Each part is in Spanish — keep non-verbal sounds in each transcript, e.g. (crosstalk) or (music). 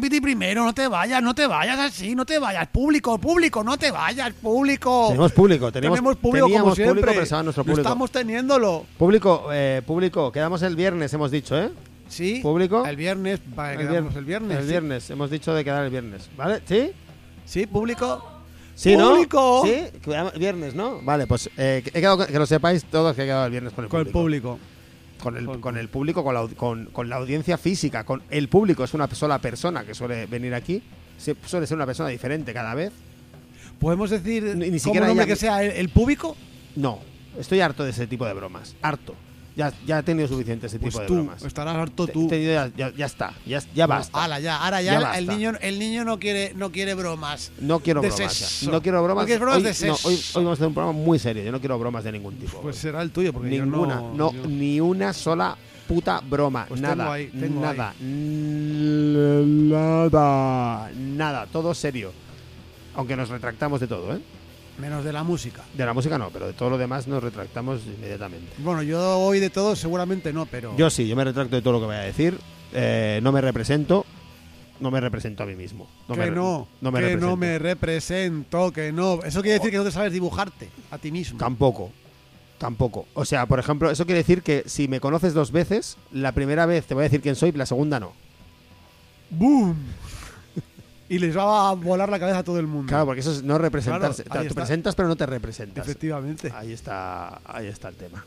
Primero, no te vayas, no te vayas así, no te vayas. Público, público, no te vayas, público. Tenemos público, tenemos, Tenemos público como siempre. público, pero nuestro público. estamos teniéndolo. Público, eh, público, quedamos el viernes, hemos dicho, ¿eh? Sí. ¿Público? El viernes, para El vier- el viernes. El sí. viernes, hemos dicho de quedar el viernes, ¿vale? ¿Sí? Sí, público. ¿Sí, no? ¡Público! ¿Sí? Quedamos- Viernes, ¿no? Vale, pues eh, he quedado que lo sepáis todos que he quedado el viernes con el Con el público. Con el, Con- el público, con la, con, con la audiencia física, con el público. Es una sola persona que suele venir aquí. Suele ser una persona diferente cada vez. ¿Podemos decir Ni- ni como siquiera nombre ella- que sea el, el público? No, estoy harto de ese tipo de bromas. Harto. Ya, ya he tenido suficiente ese Pues tipo de tú, bromas. estarás harto tú. te- ya, ya- ya está, ya, ya basta. Ala, ya, ahora ya, Ya el- niño, el niño no quiere, no quiere bromas. No quiero bromas. No quiero bromas. No quieres bromas hoy, de no, sexo. hoy, hoy vamos a hacer un programa muy serio. Yo no quiero bromas de ningún tipo. Pues será el tuyo, porque yo Ninguna. no. No, yo- ni una sola puta broma. Pues nada. tengo ahí, tengo nada. Nada. Nada. Todo serio. Aunque nos retractamos de todo, ¿eh? Menos de la música. De la música no, pero de todo lo demás nos retractamos inmediatamente. Bueno, yo hoy de todo seguramente no, pero. Yo sí, yo me retracto de todo lo que voy a decir. Eh, no me represento. No me represento a mí mismo. No que me, no, no me que represento. no me represento, que no. Eso quiere decir que no te sabes dibujarte a ti mismo. Tampoco. Tampoco. O sea, por ejemplo, eso quiere decir que si me conoces dos veces, la primera vez te voy a decir quién soy, la segunda no. ¡Boom! Y les va a volar la cabeza a todo el mundo. Claro, porque eso es no representarse. Claro, Te presentas pero no te representas. Efectivamente. Ahí está, ahí está el tema.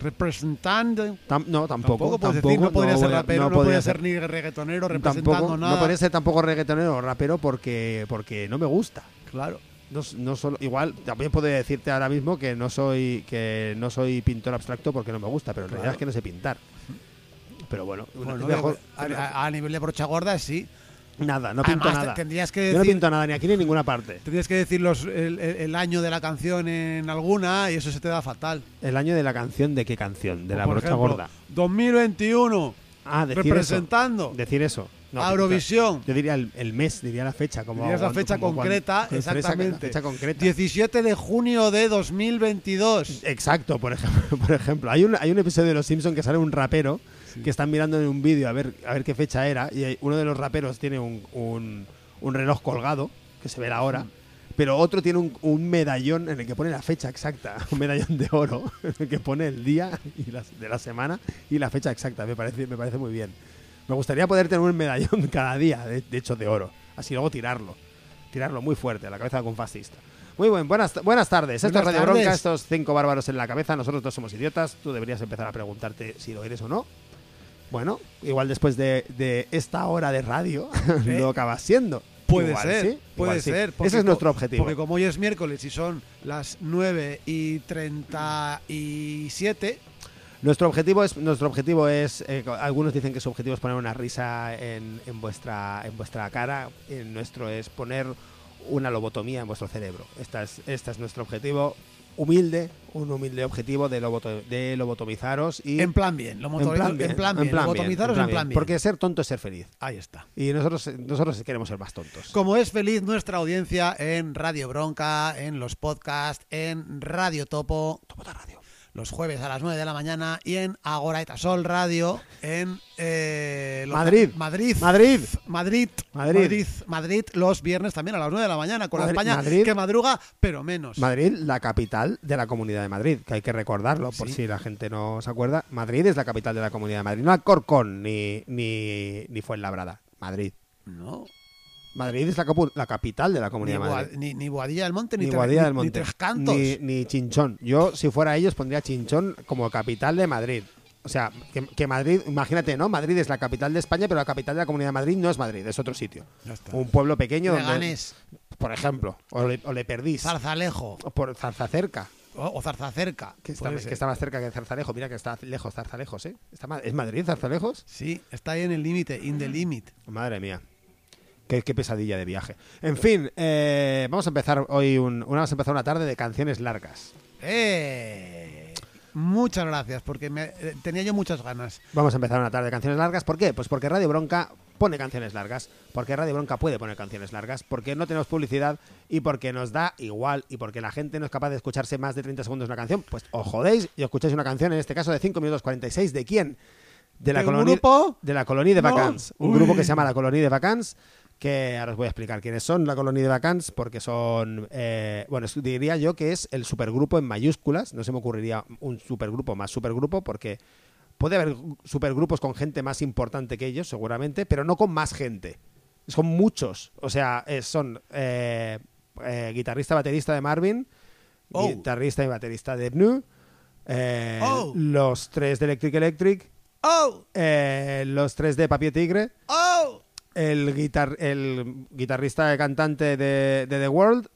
Representando. Tam- no, tampoco. Tampoco tampoco, decir, no podría ser rapero, no, podría podría ser ni reggaetonero representando tampoco, nada. No podría ser tampoco reggaetonero o rapero porque, porque no me gusta. Claro. No, no solo, igual también puedo decirte ahora mismo que no soy que no soy pintor abstracto porque no me gusta, pero en Claro. realidad es que no sé pintar. Pero bueno, Bueno, mejor- a, a- a nivel de brocha gorda, sí. Nada, no pinto Además, nada. tendrías que Yo no decir, pinto nada ni aquí ni en ninguna parte. tendrías que decir los, el, año de la canción en alguna y eso se te da fatal. El año de la canción, ¿de qué canción? De la Por brocha ejemplo, gorda. 2021, Ah, decir representando eso. Decir eso. No, Eurovisión. Yo diría el, el mes, diría la fecha. Como Dirías la fecha como concreta, (laughs) exactamente. Fecha concreta. 17 de junio de 2022. Exacto, por ejemplo. (laughs) Por ejemplo. Hay, un, hay un episodio de Los Simpsons que sale un rapero que están mirando en un vídeo a ver, a ver qué fecha era y uno de los raperos tiene un, un- un reloj colgado, que se ve la hora, pero otro tiene un, un medallón en el que pone la fecha exacta, (laughs) un medallón de oro, (laughs) en el que pone el día y las- de la semana y la fecha exacta. Me parece, me parece muy bien. Me gustaría poder tener un medallón (laughs) cada día, de, de hecho, de oro. Así luego tirarlo. Tirarlo muy fuerte a la cabeza de algún fascista. Muy buen, buenas, buenas tardes. Esto es Buenas Radio tardes. Bronca, estos cinco bárbaros en la cabeza. Nosotros dos somos idiotas. Tú deberías empezar a preguntarte si lo eres o no. Bueno, igual después de, de esta hora de radio (laughs) ¿Eh? lo acabas siendo. Puede Igual ser, sí, puede sí. ser. Ese es nuestro objetivo. Porque como hoy es miércoles y son las 9 y 37, Nuestro objetivo es, nuestro objetivo es eh, algunos dicen que su objetivo es poner una risa en, en vuestra, en vuestra cara. El nuestro es poner una lobotomía en vuestro cerebro. Esta es, este es nuestro objetivo humilde, un humilde objetivo de, loboto- de lobotomizaros y En plan bien, lo motor- en plan bien, lobotomizaros en plan bien. Porque ser tonto es ser feliz. Ahí está. Y nosotros, nosotros queremos ser más tontos. Como es feliz nuestra audiencia en Radio Bronca, en los podcasts, en Radio Topo, Topota Radio, los jueves a las 9 de la mañana y en Agora eta Sol Radio en eh, Madrid. Madrid. Madrid. Madrid. Madrid. Madrid. Madrid, los viernes también a las 9 de la mañana con Madrid- la España Madrid. que madruga, pero menos. Madrid, la capital de la Comunidad de Madrid, que hay que recordarlo por Sí. si la gente no se acuerda. Madrid es la capital de la Comunidad de Madrid, no Alcorcón ni, ni, ni Fuenlabrada. Madrid. No. Madrid es la, capu- la capital de la Ni, Comunidad de Boa- Madrid. ni, ni Boadilla del Monte, ni, Ni Boadilla ni- del ni Monte. Tres Cantos. Ni, ni Chinchón. Yo, si fuera ellos, pondría Chinchón como capital de Madrid. O sea, que, que Madrid, imagínate, ¿no? Madrid es la capital de España, pero la capital de la Comunidad de Madrid no es Madrid, es otro sitio. Un pueblo pequeño donde, Leganés, por ejemplo, o le, o le perdís, Zarzalejo o por Zarzacerca, o, Zarzacerca. que está, que está más cerca que Zarzalejo. Mira que está lejos Zarzalejos, ¿eh? Está ¿Es Madrid Zarzalejos? Sí, está ahí en el límite, in the limit. Madre mía. Qué, qué pesadilla de viaje. En fin, eh, vamos a empezar hoy un, una, vamos a empezar una tarde de canciones largas. ¡Eh! Muchas gracias, porque me- eh, tenía yo muchas ganas. Vamos a empezar una tarde de canciones largas. ¿Por qué? Pues porque Radio Bronca pone canciones largas, porque Radio Bronca puede poner canciones largas, porque no tenemos publicidad y porque nos da igual y porque la gente no es capaz de escucharse más de 30 segundos una canción, pues os jodéis y escucháis una canción, en este caso de 5 minutos 46, ¿de quién? De la ¿De un colonia grupo? de la colonia de No. Vacans, un Uy. grupo que se llama la Colonia de Vacans, que ahora os voy a explicar quiénes son la Colonia de Vacans, porque son, eh, bueno, diría yo que es el supergrupo en mayúsculas, no se me ocurriría un supergrupo más supergrupo, porque puede haber supergrupos con gente más importante que ellos, seguramente, pero no con más gente. Son muchos, o sea, eh, son eh, eh, guitarrista, baterista de Marvin, Oh. guitarrista y baterista de Bnu, eh, Oh. los tres de Electric Electric, ¡Oh! eh, los tres de Papier Tigre, ¡Oh! El, guitar el guitarrista y cantante de, de The World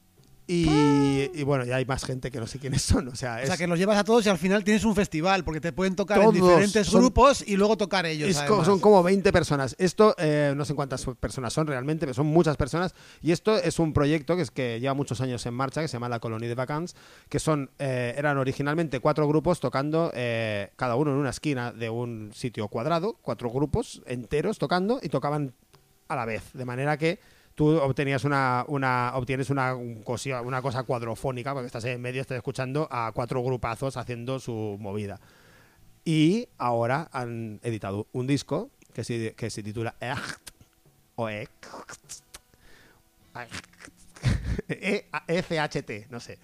y, y bueno, ya hay más gente que no sé quiénes son. O sea, O es, sea, que los llevas a todos y al final tienes un festival, porque te pueden tocar Todos en diferentes son- grupos y luego tocar ellos. es co- además. son como 20 personas. Esto, eh, no sé cuántas personas son realmente, pero son muchas personas. Y esto es un proyecto que, es que lleva muchos años en marcha, que se llama La Colonia de Vacances, que son eh, eran originalmente cuatro grupos tocando, eh, cada uno en una esquina de un sitio cuadrado, cuatro grupos enteros tocando y tocaban a la vez. De manera que tú obtenías una, una obtienes una, un cosi- una cosa cuadrofónica, porque estás en medio, estás escuchando a cuatro grupazos haciendo su movida. Y ahora han editado un disco que se, que se titula Echt o Echt. FHT, no sé.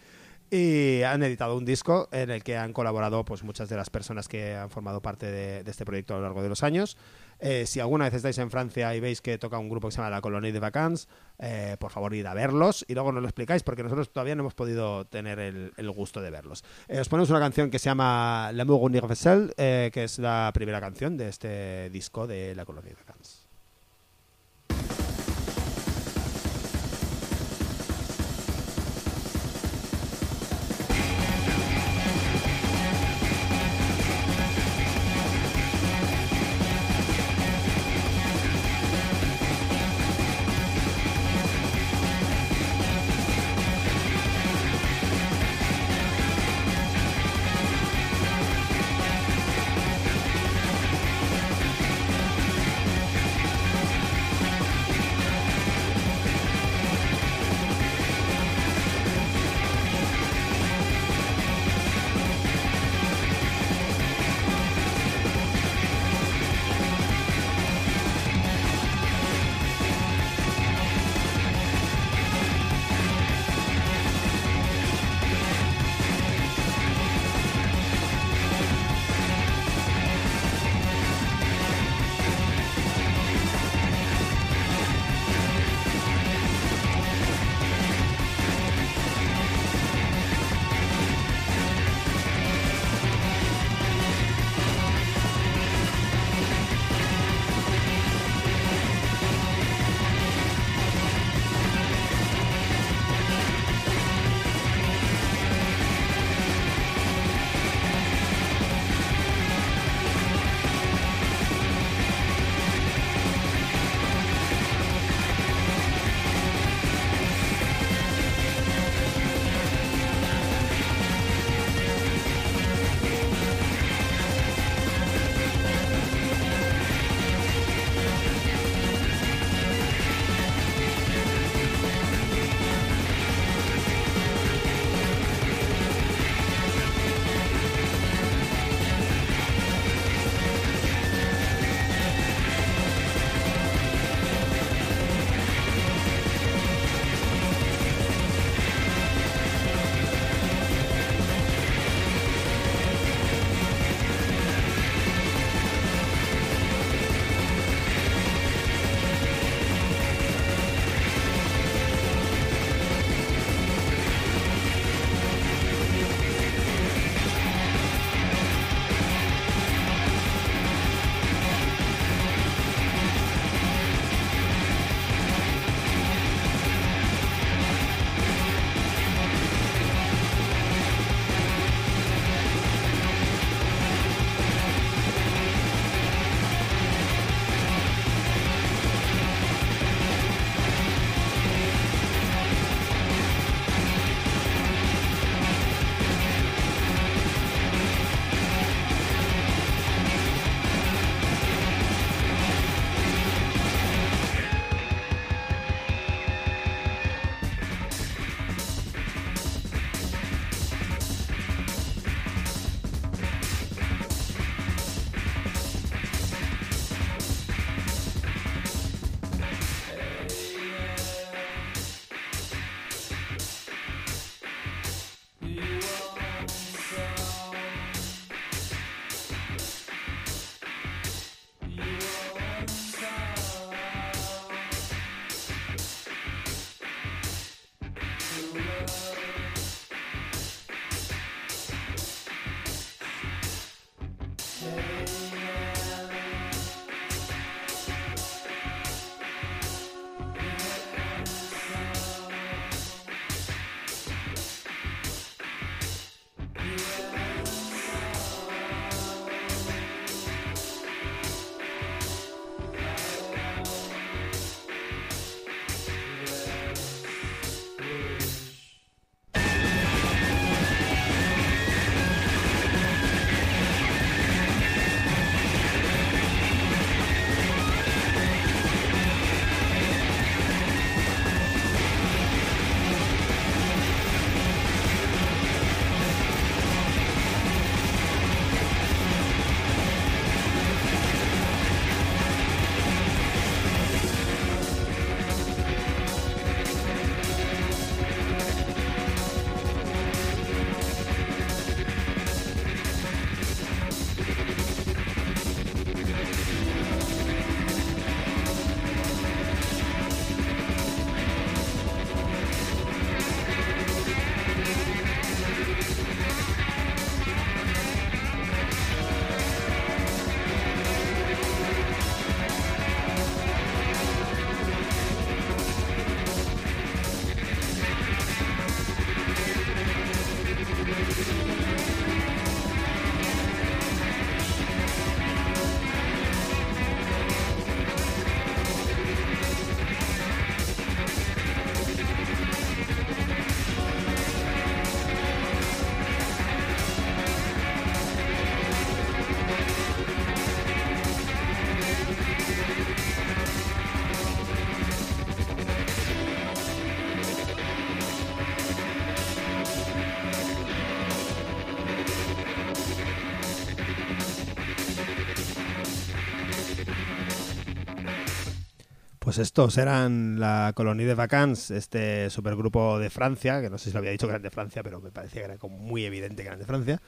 Y han editado un disco en el que han colaborado pues muchas de las personas que han formado parte de, de este proyecto a lo largo de los años. Eh, si alguna vez estáis en Francia y veis que toca un grupo que se llama La Colonie de Vacances, eh, por favor id a verlos y luego nos lo explicáis porque nosotros todavía no hemos podido tener el, gusto de verlos. Eh, os ponemos una canción que se llama L'amour universel, eh, que es la primera canción de este disco de La Colonie de Vacances. Pues estos eran la Colonie de Vacances, este supergrupo de Francia, que no sé si lo había dicho que eran de Francia, pero me parecía que era como muy evidente que eran de Francia,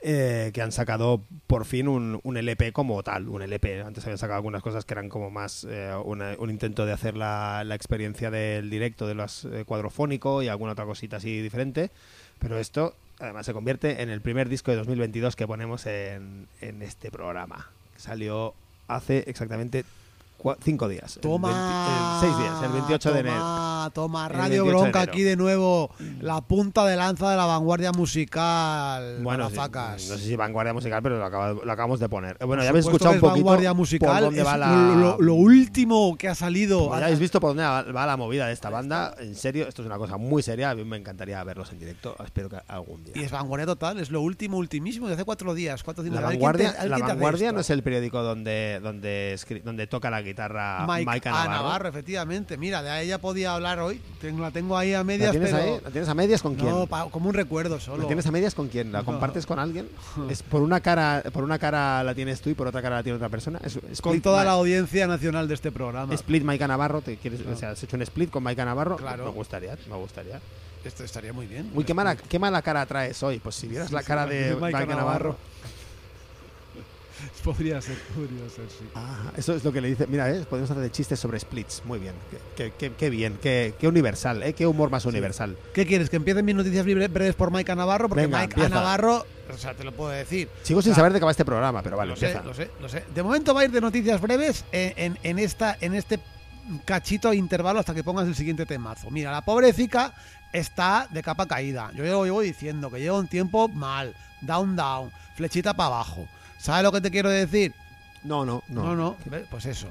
eh, que han sacado por fin un, un LP como tal, un LP. Antes habían sacado algunas cosas que eran como más eh, una- un intento de hacer la, la experiencia del directo, de los eh, cuadrofónico y alguna otra cosita así diferente, pero esto además se convierte en el primer disco de 2022 que ponemos en, en este programa. Salió hace exactamente cinco días. el Toma. 20 el seis días, el 28 de enero. Toma, Radio 28 de Bronca aquí de nuevo. La punta de lanza de la vanguardia musical. Bueno, sí, no sé si vanguardia musical, pero lo, acaba- lo acabamos de poner. Eh, Bueno, Por ya habéis escuchado un poquito vanguardia por musical. dónde es va la... lo, lo último que ha salido. Pues ya habéis visto por dónde va, la movida de esta banda. En serio, esto es una cosa muy seria. A mí me encantaría verlos en directo. Espero que algún día. Y es vanguardia total, es lo último, ultimísimo de hace cuatro días. Cuatro, La días. A ver vanguardia, te- la vanguardia no es el periódico donde donde, donde toca la guitarra Mike, Mike, a Navarro. Navarro, efectivamente. Mira, de ella podía hablar hoy. Tengo, la tengo ahí a medias, ¿La tienes pero. ahí? ¿La tienes a medias con quién? No, pa- como un recuerdo solo. ¿La tienes a medias con quién? ¿La No. compartes con alguien? (laughs) Es por una cara, por una cara la tienes tú y por otra cara la tiene otra persona. Es, split Con toda la audiencia nacional de este programa. Split Maika Navarro, ¿te quieres, o sea, has hecho un split con Maika Navarro? Claro. Me gustaría, me gustaría. Esto estaría muy bien. Uy, qué mala, qué mala cara traes hoy. Pues si vieras la cara de Maika Navarro. (laughs) Podría ser, podría ser, sí. Ah, eso es lo que le dice. Mira, ¿eh? podemos hacer de chistes sobre splits. Muy bien. Qué, qué- qué bien. Qué, qué universal. ¿eh? Qué humor más universal. ¿Qué quieres? ¿Que empiecen mis noticias breves por Maika Navarro? Porque Venga, Mike empieza. Navarro, o sea, te lo puedo decir. Sigo sin saber de qué va este programa, pero vale, lo sé, empieza. lo sé, lo sé. De momento va a ir de noticias breves en, en- en esta, en este cachito intervalo hasta que pongas el siguiente temazo. Mira, la pobrecita está de capa caída. Yo lo llevo diciendo que lleva un tiempo mal. Down, down. Flechita para abajo. ¿Sabes lo que te quiero decir? No, no, no. No, no, pues eso.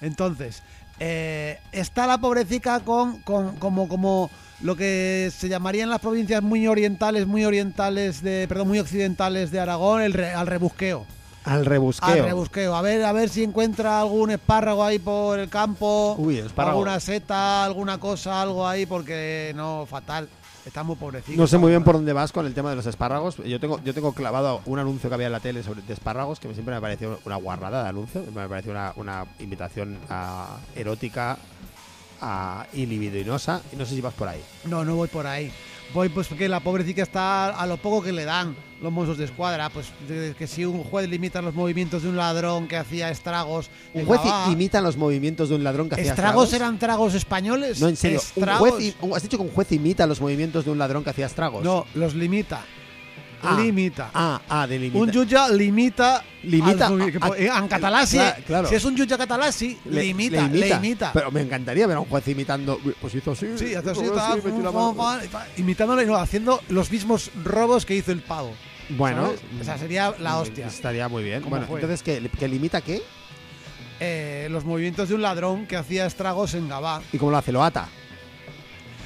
Entonces, eh, está la pobrecita con, con como, como lo que se llamaría en las provincias muy orientales, muy orientales de, perdón, muy occidentales de Aragón, el re- al rebusqueo. Al rebusqueo. Al rebusqueo. A ver, a ver si encuentra algún espárrago ahí por el campo. Uy, espárrago. Alguna seta, alguna cosa, algo ahí, porque no, fatal. Está muy pobrecito. No sé muy bien por dónde vas con el tema de los espárragos. Yo tengo, yo tengo clavado un anuncio que había en la tele sobre de espárragos que siempre me pareció una guarrada de anuncio. Me pareció una, una invitación a- erótica a, y libidinosa. Y no sé si vas por ahí. No, no voy por ahí. Voy pues porque la pobrecita está a lo poco que le dan los mozos de escuadra. Pues que si un juez limita los movimientos de un ladrón que hacía estragos. Un juez Gabá- imita los movimientos de un ladrón que hacía ¿Estragos estragos. eran tragos españoles? No, en serio. Un juez ¿Has dicho que un juez imita los movimientos de un ladrón que hacía estragos? No, los limita. Ah, limita. Ah, ah, de limita. Un jutge limita. Limita al- a- a- en. Claro, claro. Si es un jutge català sí, Le- limita, le imita. Pero me encantaría ver a un juez imitando. Pues hizo así. Sí, así, imitándole, no, haciendo los mismos robos que hizo el pavo. Bueno, ¿sabes? O sea, sería la hostia. Estaría muy bien. ¿Cómo Bueno, fue? entonces, ¿qué, ¿que limita qué? Eh, los movimientos de un ladrón que hacía estragos en Gabá. ¿Y cómo lo hace? ¿Lo ata?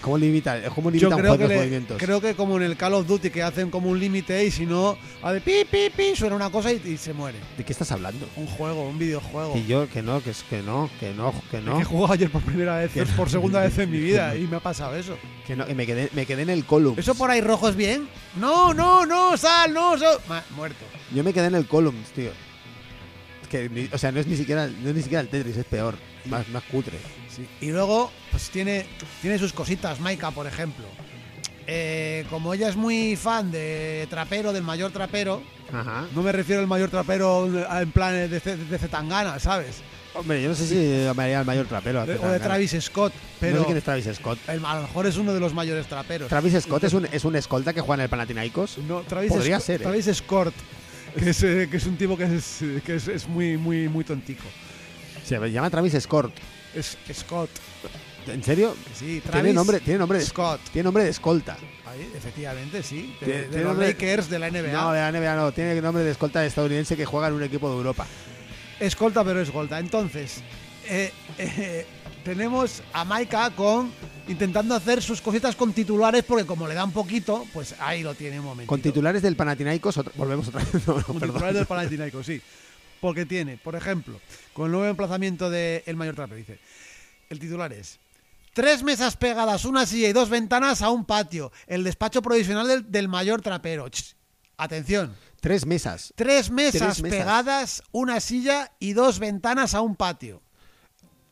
¿Cómo limita, cómo limita Yo creo que, los le- movimientos? creo que como en el Call of Duty que hacen como un límite y si no, a ver, pi, pi, pi, suena una cosa y, y se muere. ¿De qué estás hablando? Un juego, un videojuego. Que yo, que no, que es que no, que no, que no. Que he jugado ayer por primera vez, no. por segunda vez en mi vida (laughs) y me ha pasado eso. Que no, que me quedé, me quedé en el column. ¿Eso por ahí rojo es bien? No, no, no, sal, no, sal. Ma- muerto. Yo me quedé en el columns, tío. Es que, o sea, no es ni siquiera, no es ni siquiera el Tetris, es peor. Más, más cutre. Sí. Y luego, pues tiene, tiene sus cositas, Maika, por ejemplo. Eh, como ella es muy fan de trapero, del mayor trapero, Ajá. no me refiero al mayor trapero en plan de, C- de Zetangana, ¿sabes? Hombre, yo no sé si llamaría al mayor trapero. De- o de. Travis Scott, No pero sé quién es Travis Scott. el- a lo mejor es uno de los mayores traperos. Travis Scott es un, es un escolta que juega en el Panathinaikos. No, Travis Podría Scott- ser, ¿eh? Travis Scott, que es, eh, que es un tipo que es, que es, es muy, muy, muy tontico. Se llama Travis Scott. Es Scott, ¿En serio? sí, Travis Tiene nombre, tiene nombre de Scott. Tiene nombre de escolta. Ahí, efectivamente, sí. De, Tiene- de tiene los nombre- Lakers de la NBA. No, de la NBA no. Tiene nombre de escolta estadounidense que juega en un equipo de Europa. Escolta, pero escolta. Entonces, eh, eh, tenemos a Maika con intentando hacer sus cositas con titulares porque como le dan poquito, pues ahí lo tiene un momento. Con titulares del Panathinaikos, otra- volvemos otra vez. (laughs) No, no, Con perdón. titulares del Panathinaikos, sí. Porque tiene, por ejemplo, con el nuevo emplazamiento de El Mayor Trapero, dice, el titular es Tres mesas pegadas, una silla y dos ventanas a un patio. El despacho provisional del, del mayor trapero. Ch, atención. Tres mesas. Tres mesas, Tres mesas. pegadas, una silla y dos ventanas a un patio.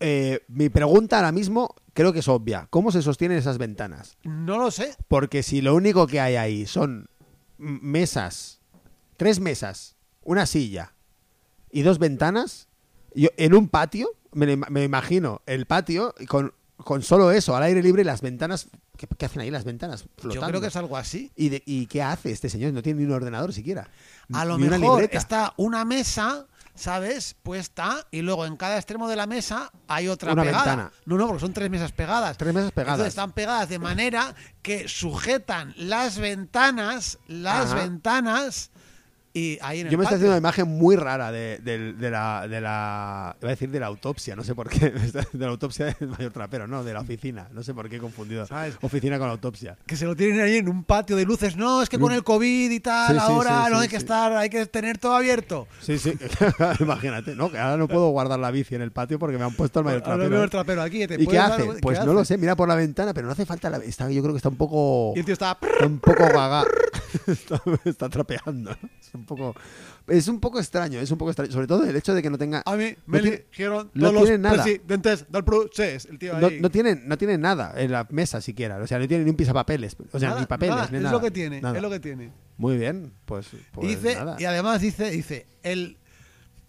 eh, mi pregunta ahora mismo creo que es obvia. ¿Cómo se sostienen esas ventanas? No lo sé. Porque si lo único que hay ahí son mesas, tres mesas, una silla y dos ventanas, yo en un patio, me, me imagino el patio con, con solo eso, al aire libre las ventanas. ¿Qué, qué hacen ahí las ventanas? Flotando. Yo creo que es algo así. ¿Y, de- ¿Y qué hace este señor? No tiene ni un ordenador siquiera. A lo una mejor está una mesa, ¿sabes? Puesta y luego en cada extremo de la mesa hay otra Una pegada. ventana. No, no, porque son tres mesas pegadas. Tres mesas pegadas. Entonces están pegadas de manera que sujetan las ventanas, las Ajá. ventanas y ahí en el Yo me estoy patio. haciendo una imagen muy rara de, de- de la, de la. Iba a decir de la autopsia, no sé por qué. (laughs) De la autopsia del mayor trapero, no, de la oficina. No sé por qué he confundido. ¿Sabes? Oficina con autopsia. que se lo tienen ahí en un patio de luces. No, es que con el COVID y tal, Sí, ahora sí, no hay que estar, hay que tener todo abierto. Sí, sí. (laughs) Imagínate, ¿no? Que ahora no puedo guardar la bici en el patio porque me han puesto el mayor (laughs) trapero. el trapero aquí. te ¿Y qué dar- hace? Pues ¿qué no lo sé, mira por la ventana, pero no hace falta la. Está, yo creo que está un poco. Y el tío está. Está un poco gaga. está, está trapeando. ¿no? Es un poco. Es un poco extraño, es un poco extraño. Sobre todo el hecho de que no tenga. A mí me No tiene- eligieron no todos tiene los nada. presidentes del. El tío No, ahí. no tienen, no tienen nada en la mesa siquiera. O sea, no tienen ni un pisapapeles. O sea, Nada, ni papeles, nada, ni es nada. lo que tiene, Nada. es lo que tiene. Muy bien, pues, pues dice, nada. y además dice, dice, el,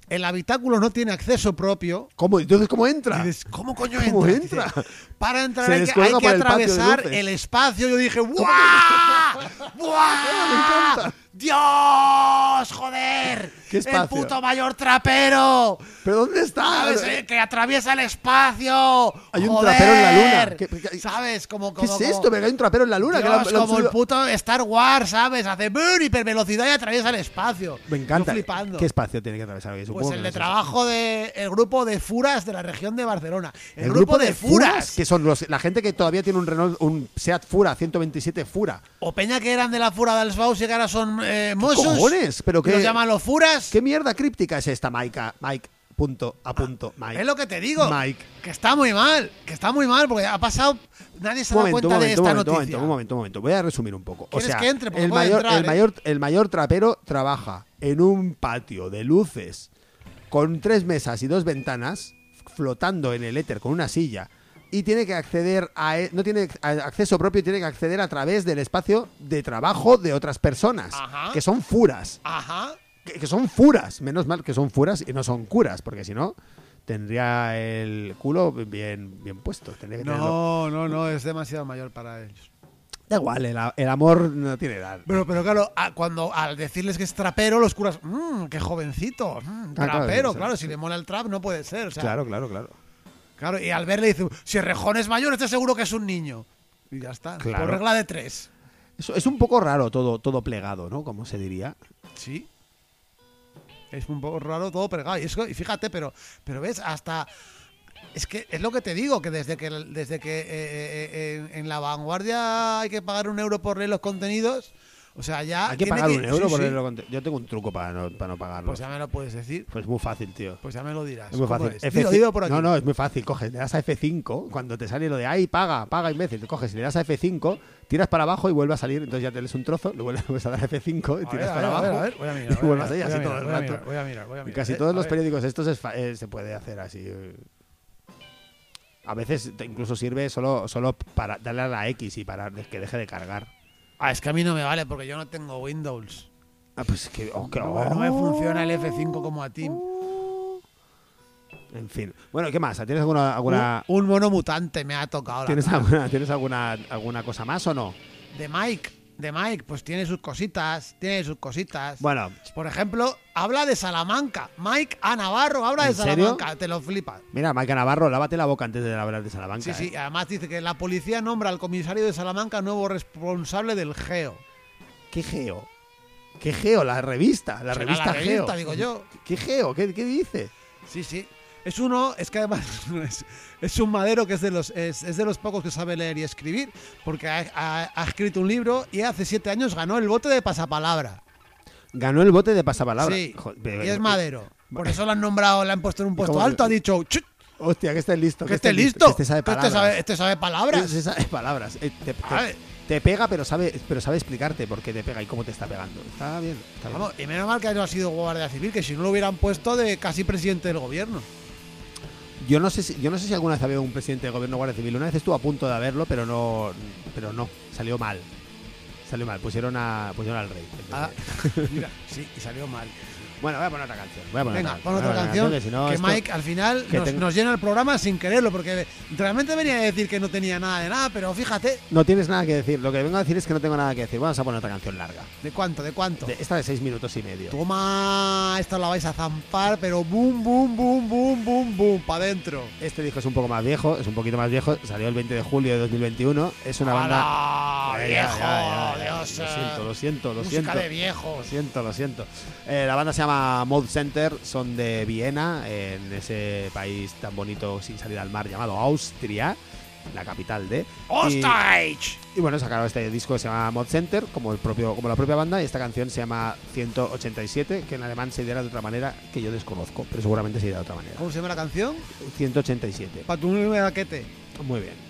el habitáculo no tiene acceso propio. ¿Cómo? Entonces, ¿cómo entra? Dices, ¿cómo coño ¿Cómo entra? entra? Dice, para entrar hay que, hay que el atravesar luces. el espacio. Yo dije, (laughs) ¡buah! ¡buah! ¡Dios! ¡Joder! ¿Qué ¡El espacio? puto mayor trapero! ¿Pero dónde está? ¿Sabes? Eh, Que atraviesa el espacio. Hay un ¡Joder! trapero en la luna. ¿Qué- qué- ¿Sabes? Como, ¿Qué es esto? como- hay un trapero en la luna. Dios, como el puto Star Wars, ¿sabes? Hace hipervelocidad y atraviesa el espacio. Me encanta. Yo flipando. ¿Qué espacio tiene que atravesar? Supongo Pues el de trabajo del el grupo de furas de la región de Barcelona. El, El, grupo, de furas. que son los, la gente que todavía tiene un Renault, un Seat Fura 127 Fura. O Peña que eran de la fura del Baus y que ahora son eh, cojones? ¿Pero qué- Los llaman los furas. ¿Qué mierda críptica es esta, Mike? Mike, punto, a punto, Mike. Ah, Es lo que te digo. Mike. Que está muy mal. Que está muy mal porque ha pasado. Nadie se dado momento, cuenta de momento, esta momento, noticia. un momento, un momento. Voy a resumir un poco. O ¿Quieres sea, que entre? Porque el puede mayor, entrar, el ¿eh? mayor, el mayor trapero trabaja en un patio de luces con tres mesas y dos ventanas, flotando en el éter con una silla. Y tiene que acceder a. e- No tiene acceso propio, tiene que acceder a través del espacio de trabajo de otras personas. Ajá. Que son furas. Ajá. Que, que son furas. Menos mal que son furas y no son curas, porque si no, tendría el culo bien, bien puesto. Que No, no, no. Es demasiado mayor para ellos. Da igual, el, el amor no tiene edad. Pero, pero claro, a- cuando al decirles que es trapero, los curas, mmm, qué jovencito, mm, Ah, claro, trapero, claro, si le mola el trap no puede ser, o sea, Claro, claro, claro. Claro, y al verle dice, si Rejón es mayor, estoy seguro que es un niño. Y ya está, Claro. por regla de tres. Eso es un poco raro todo, todo plegado, ¿no? Como se diría. Sí. Es un poco raro todo pegado. Y, eso- y fíjate, pero, pero ves, hasta. Es que es lo que te digo, que desde que desde que eh, eh, eh, en, en la vanguardia hay que pagar un euro por leer los contenidos, o sea, ya. Hay que pagar un euro sí, por sí. Yo tengo un truco para no, para no pagarlo. Pues ya me lo puedes decir. Pues muy fácil, tío. Pues ya me lo dirás. Es muy ¿Cómo fácil. es? F5 Dilo, dilo por aquí. No, no, es muy fácil. Coges, le das a F5, cuando te sale lo de ahí, paga, paga imbécil. Te coges y le das a F5, tiras para abajo y vuelve a salir. Entonces ya te lees un trozo, le vuelves (laughs) a dar a F5 y A tiras para ver, a ver, abajo. a ver, voy a mirar, y vuelves ahí así todo el mirar, voy a rato. mirar, voy a mirar, voy a Y mirar. casi todos los periódicos estos es fa- eh, se puede hacer así. A veces incluso sirve solo, solo para darle a la X y para que deje de cargar. Ah, es que a mí no me vale porque yo no tengo Windows. Ah, pues que. oh, que- No, no me funciona el F5 como a ti. En fin. Bueno, ¿qué más? ¿Tienes alguna, alguna, Un, un mono mutante me ha tocado. la ¿tienes alguna, ¿tienes alguna, alguna cosa más o no? De Mike. De Mike, pues tiene sus cositas. Tiene sus cositas. Bueno, Por ejemplo, habla de Salamanca. Mike A. Navarro habla de. Salamanca. Te lo flipas. mira, Maica Navarro, lávate la boca antes de hablar de Salamanca. Sí, sí. ¿eh? Además dice que la policía nombra al comisario de Salamanca nuevo responsable del GEO. ¿Qué geo? ¿Qué geo? La revista, la revista, la revista, geo. digo yo. ¿Qué geo? ¿Qué, qué dice? Sí, sí. Es uno, es que además (laughs) es, es un madero que es de los es, es de los pocos que sabe leer y escribir, porque ha, ha- ha escrito un libro y hace siete años ganó el bote de pasapalabra. Ganó el bote de pasapalabra. Sí. Y es madero. Por eso lo han nombrado, le han puesto en un puesto alto. Ha dicho, "Chut, Hostia, que esté listo. que esté listo. Que este sabe que este palabras. sabe, este sabe palabras. Este sabe palabras. Eh, te, te- Vale. te pega, pero sabe, pero sabe explicarte por qué te pega y cómo te está pegando. Está bien. Está bien. Y menos mal que no ha sido guardia civil, que si no lo hubieran puesto de casi presidente del gobierno. Yo no sé si, yo no sé si alguna vez había un presidente de gobierno guardia civil. Una vez estuvo a punto de haberlo, pero no, pero no, salió mal. Salió mal. Pusieron a, pusieron al rey. Ah, (laughs) mira, sí, y salió mal. Bueno, voy a poner otra canción. Voy a poner Venga, otra, pon otra canción que si no que esto- Mike al final que nos, tengo- nos llena el programa sin quererlo, porque realmente venía a decir que no tenía nada de nada, pero fíjate, No tienes nada que decir. Lo que vengo a decir es que no tengo nada que decir. Vamos a poner otra canción larga. ¿de cuánto? ¿De cuánto? De- esta de seis minutos y medio. Toma, esta la vais a zampar, pero boom, boom, boom, boom, boom, boom, para adentro. Este disco es un poco más viejo, es un poquito más viejo. Salió el 20 de julio de 2021. Es una banda. ¡Hala! Ya, ¡Viejo! ya, ya, ya. Dios, Lo siento, lo siento, lo música siento. de viejos. Lo siento, lo siento. Eh, la banda se llama Mode Center, son de Viena, en ese país tan bonito sin salir al mar llamado Austria, la capital de. Y, ¡Hostage! y bueno, sacaron este disco que se llama Mod Center, como, el propio, como la propia banda, y esta canción se llama 187, que en alemán se dirá de otra manera que yo desconozco, pero seguramente se dirá de otra manera. ¿Cómo se llama la canción? 187. Para tu. Muy bien.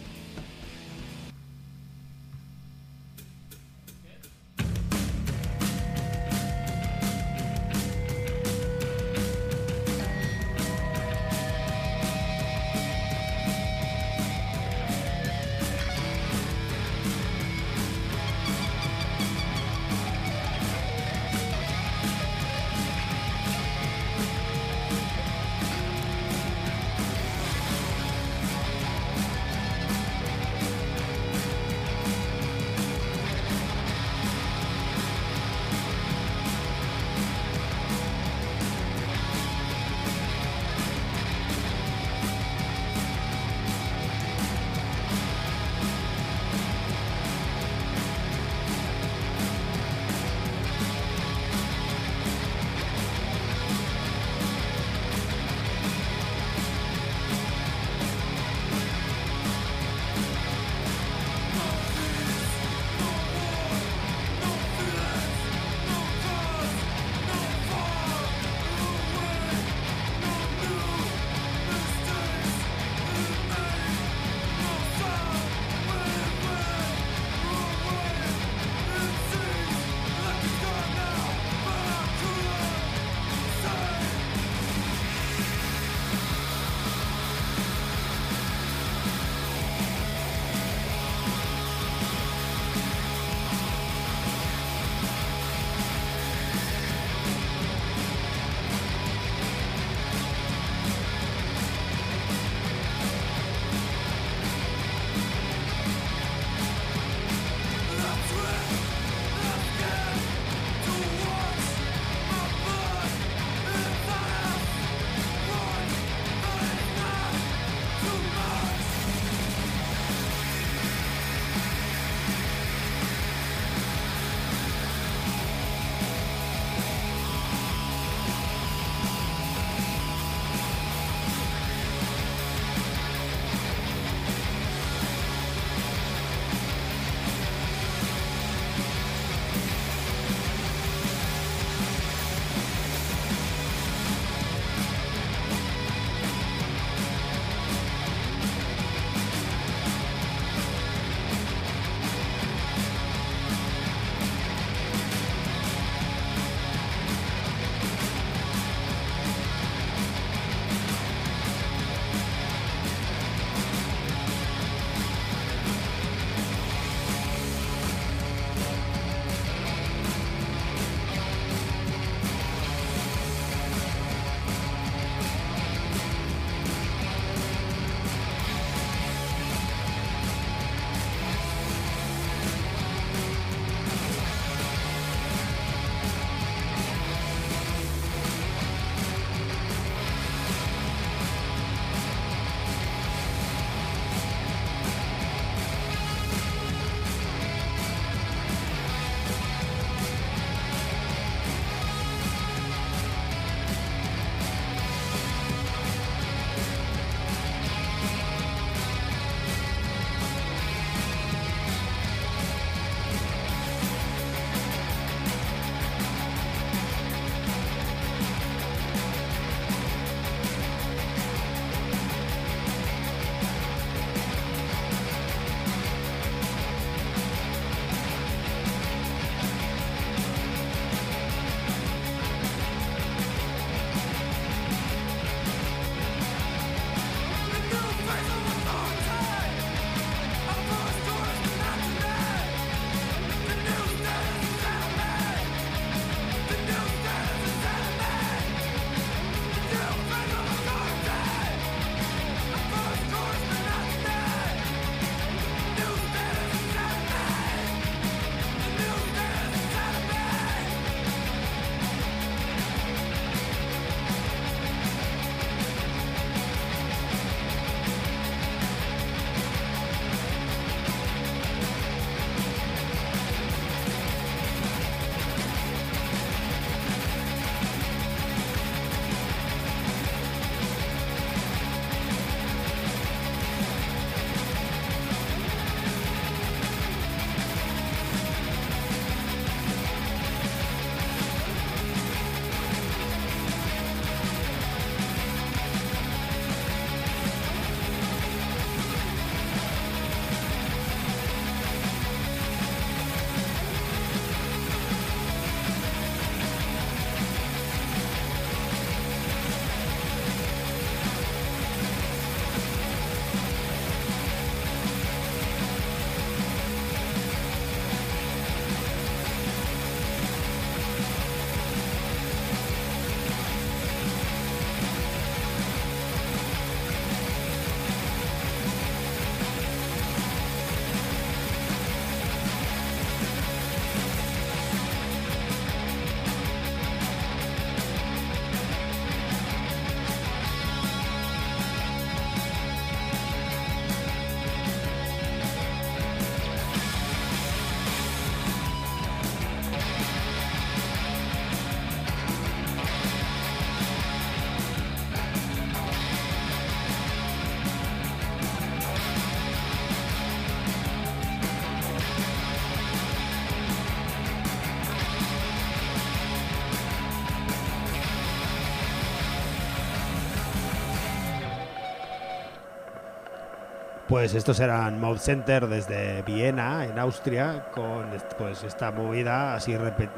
Pues estos eran Mouth Center desde Viena, en Austria, con pues esta movida así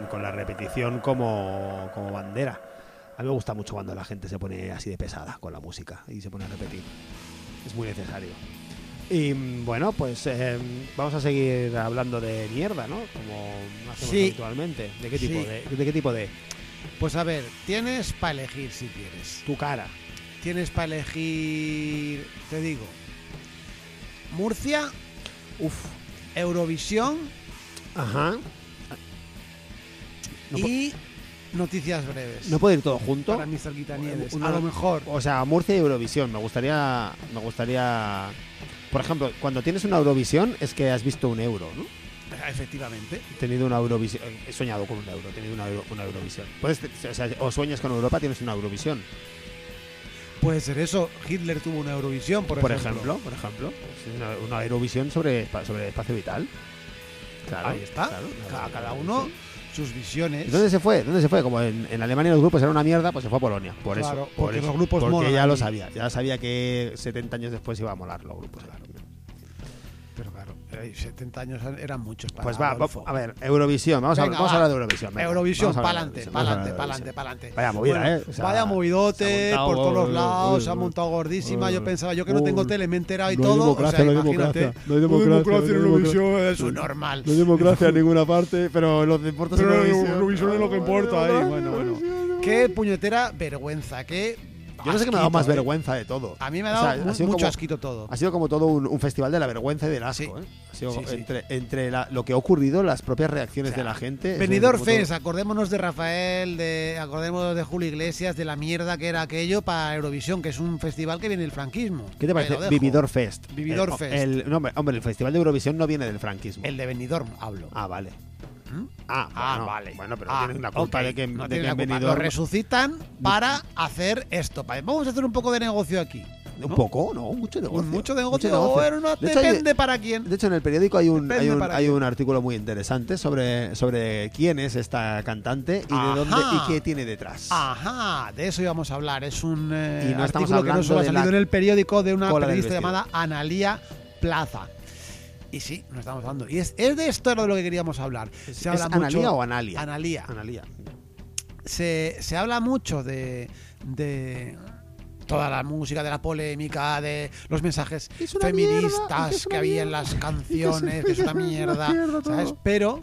con la repetición como, como bandera. A mí me gusta mucho cuando la gente se pone así de pesada con la música y se pone a repetir. Es muy necesario. Y mm, bueno, pues eh, vamos a seguir hablando de mierda, ¿no? Como hacemos Sí. habitualmente. ¿De qué tipo Sí. de, de qué tipo de Pues a ver, tienes para elegir si quieres. tu cara? Tienes para elegir, te digo, Murcia, Uf. Eurovisión Ajá. No y noticias breves. ¿No puede ir todo junto? para. Una- A lo mejor. O sea, Murcia y Eurovisión. Me gustaría. Me gustaría. Por ejemplo, cuando tienes una Eurovisión es que has visto un euro, ¿no? Efectivamente. He tenido una Eurovisión. He soñado con un euro, he tenido una, Euro- una Eurovisión. Puedes, o, sea, o sueñas con Europa, tienes una Eurovisión. Puede ser eso. Hitler tuvo una Eurovisión, por, Por, ejemplo. ejemplo, por ejemplo. Una, una Eurovisión sobre, sobre espacio vital. Claro, Ahí está. claro. Cada, cada uno sus visiones. ¿Y ¿Dónde se fue? ¿Dónde se fue? Como en, en Alemania los grupos eran una mierda, pues se fue a Polonia. Por Claro, eso. por porque eso. los grupos Porque molan ya lo sabía. Ya sabía que 70 años después iba a molar los grupos. claro. Pero claro, 70 años eran muchos para Pues va, Adolfo. a ver, Eurovisión. Vamos, a, vamos a hablar de Eurovisión. venga. Eurovisión, pa'lante, pa'lante, pa'lante, pa'lante. Vaya movida, Bueno, ¿eh? O sea, vaya movidote por todos los lados, uy, se ha montado gordísima. uy, Yo pensaba, yo que no tengo tele, me he enterado y No todo. o sea, no hay imagínate. democracia, no hay democracia, en. Eurovisión, es normal. No hay democracia en ninguna parte, pero los deportes Pero en Eurovisión. Eurovisión es lo que importa ahí. democracia, Bueno, bueno. Qué puñetera vergüenza, qué. Yo no sé qué me ha dado más eh. vergüenza de todo. A mí me ha O dado sea, ha sido mucho como- asquito todo. Ha sido como todo un, un festival de la vergüenza y del asco. Sí. ¿eh? Ha sido Sí, entre, entre la- lo que ha ocurrido, las propias reacciones O sea, de la gente. Todo- Fest, acordémonos de Rafael, de, acordémonos de Julio Iglesias, de la mierda que era aquello para Eurovisión, que es un festival que viene del franquismo. ¿Qué te parece? Vividor Fest. Vividor El- Fest. el- no, hombre, hombre, el festival de Eurovisión no viene del franquismo. El de Benidorm, hablo. Ah, vale. ¿Mm? Ah, Ah, bueno, vale. Bueno, pero Ah, no tienen la culpa de que, no de culpa. Benidorm- Lo resucitan para hacer esto. Vamos a hacer un poco de negocio aquí. Un poco, no, mucho negocio. Un mucho negocio. negocio. No, De hecho, hay- depende para quién. De hecho, en el periódico hay un, hay un, hay artículo muy interesante sobre, sobre quién es esta cantante y Ajá. de dónde y qué tiene detrás. Ajá, de eso íbamos a hablar. Es un eh, Y no estamos artículo que no solo ha salido en el periódico de una periodista llamada Analía Plaza. Y sí, nos estamos hablando. Y es, es de esto de lo que queríamos hablar. ¿Es, Se es habla mucho- Analía o Analia? Analía. Analía. se, se habla mucho de, de toda la música, de la polémica, de los mensajes feministas mierda, que había en las (laughs) canciones, que es una mierda. ¿sabes? Pero,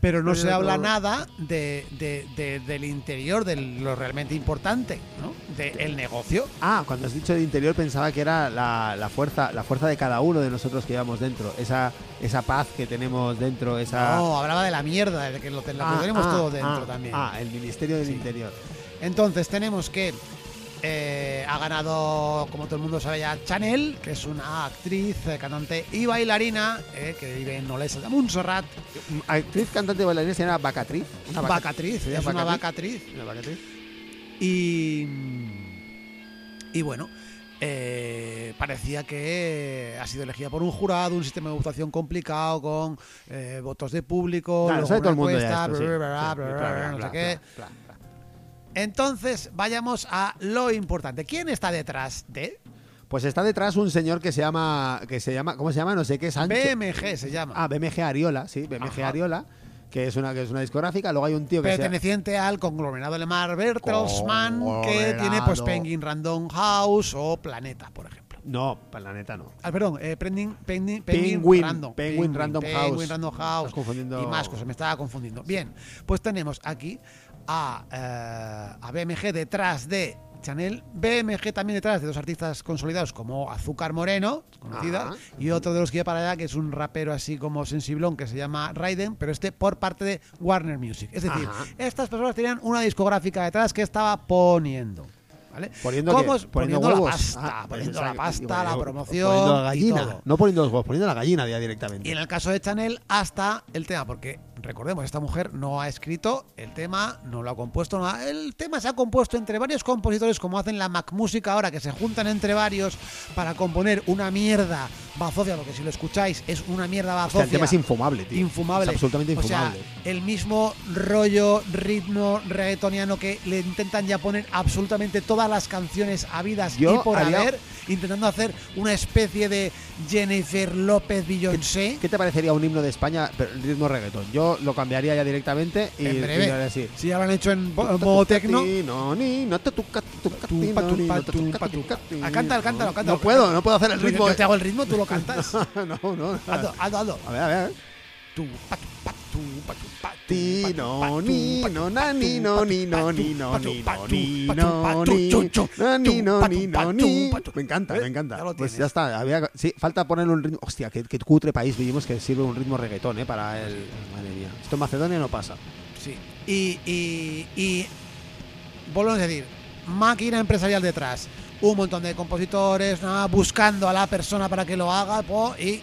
pero no Pero se habla todo. nada de, de- de- del interior, de lo realmente importante, ¿no? Del negocio. Ah, cuando has dicho de interior pensaba que era la, la fuerza la fuerza de cada uno de nosotros que llevamos dentro. Esa, esa paz que tenemos dentro, esa... No, hablaba de la mierda, de que lo, Ah, tenemos ah, todo dentro ah, también. Ah, el Ministerio del Sí. Interior. Entonces tenemos que eh, ha ganado, como todo el mundo sabe ya, Chanel, que es una actriz, eh, cantante y bailarina eh, que vive en Olesa de Montserrat. Actriz, cantante y bailarina se llama Bacatriz. Una ¿Se es una vacatriz. Una Bacatriz. Y, y bueno, eh, parecía que ha sido elegida por un jurado, un sistema de votación complicado con eh, votos de público, Claro, luego sabe todo el mundo ya esto, sí. bla, bla, bla, no sé qué. Entonces, vayamos a lo importante. ¿Quién está detrás de Pues está detrás un señor que se llama que se llama ¿cómo se llama? No sé qué es Ancho. BMG? Se llama. Ah, BMG Ariola, sí, BMG Ajá. Ariola, que es una que es una discográfica, luego hay un tío que perteneciente al conglomerado Lemar Bertelsmann, que tiene pues Penguin Random House o Planeta, por ejemplo. No, Planeta no. Ah, perdón, eh, Penguin, Penguin, Penguin Penguin, Random. Penguin Random Penguin House. Random House. Estás confundiendo- Y más cosas, me estaba confundiendo. Bien, pues tenemos aquí a, eh, a BMG detrás de Chanel, BMG también detrás de dos artistas consolidados como Azúcar Moreno, conocida, Ajá. y otro de los que iba para allá, que es un rapero así como sensiblón que se llama Raiden, pero este por parte de Warner Music. Es decir, Ajá. estas personas tenían una discográfica detrás que estaba poniendo. ¿Vale? Poniendo ¿Cómo es? Poniendo Poniendo, la huevos. pasta, Ah, poniendo la pasta, la promoción. Poniendo la y gallina. todo. No poniendo los huevos, poniendo la gallina ya directamente. Y en el caso de Chanel, hasta el tema, porque recordemos, esta mujer no ha escrito el tema, no lo ha compuesto, no ha- el tema se ha compuesto entre varios compositores como hacen la Mac Música ahora, que se juntan entre varios para componer una mierda bazofia, porque si lo escucháis es una mierda O sea, bazofia. el tema es infumable, tío. infumable. Es absolutamente O sea, infumable. el mismo rollo, ritmo reggaetoniano que le intentan ya poner absolutamente todas las canciones habidas Yo y por haría- haber, intentando hacer una especie de Jennifer López Beyoncé. ¿Qué te parecería un himno de España, pero el ritmo reggaetón? Yo lo cambiaría ya directamente y, en breve. así. Si ya lo han hecho en modo tecno. Ah, cántalo, cántalo, cántalo. No puedo, no puedo hacer el ritmo. Yo te hago el ritmo, tú lo cantas. (laughs) no, no. Hazlo, hazlo, hazlo. A ver, a ver. Me encanta, me encanta. Ya Pues ya está. Había, sí, falta ponerle un ritmo. Hostia, qué, qué cutre país vivimos que sirve un ritmo reggaetón, ¿eh? Para el. Madre mía. Esto en Macedonia no pasa. Sí. Y, y, y volvemos a decir, máquina empresarial detrás. Un montón de compositores, nada, buscando a la persona para que lo haga. po, y,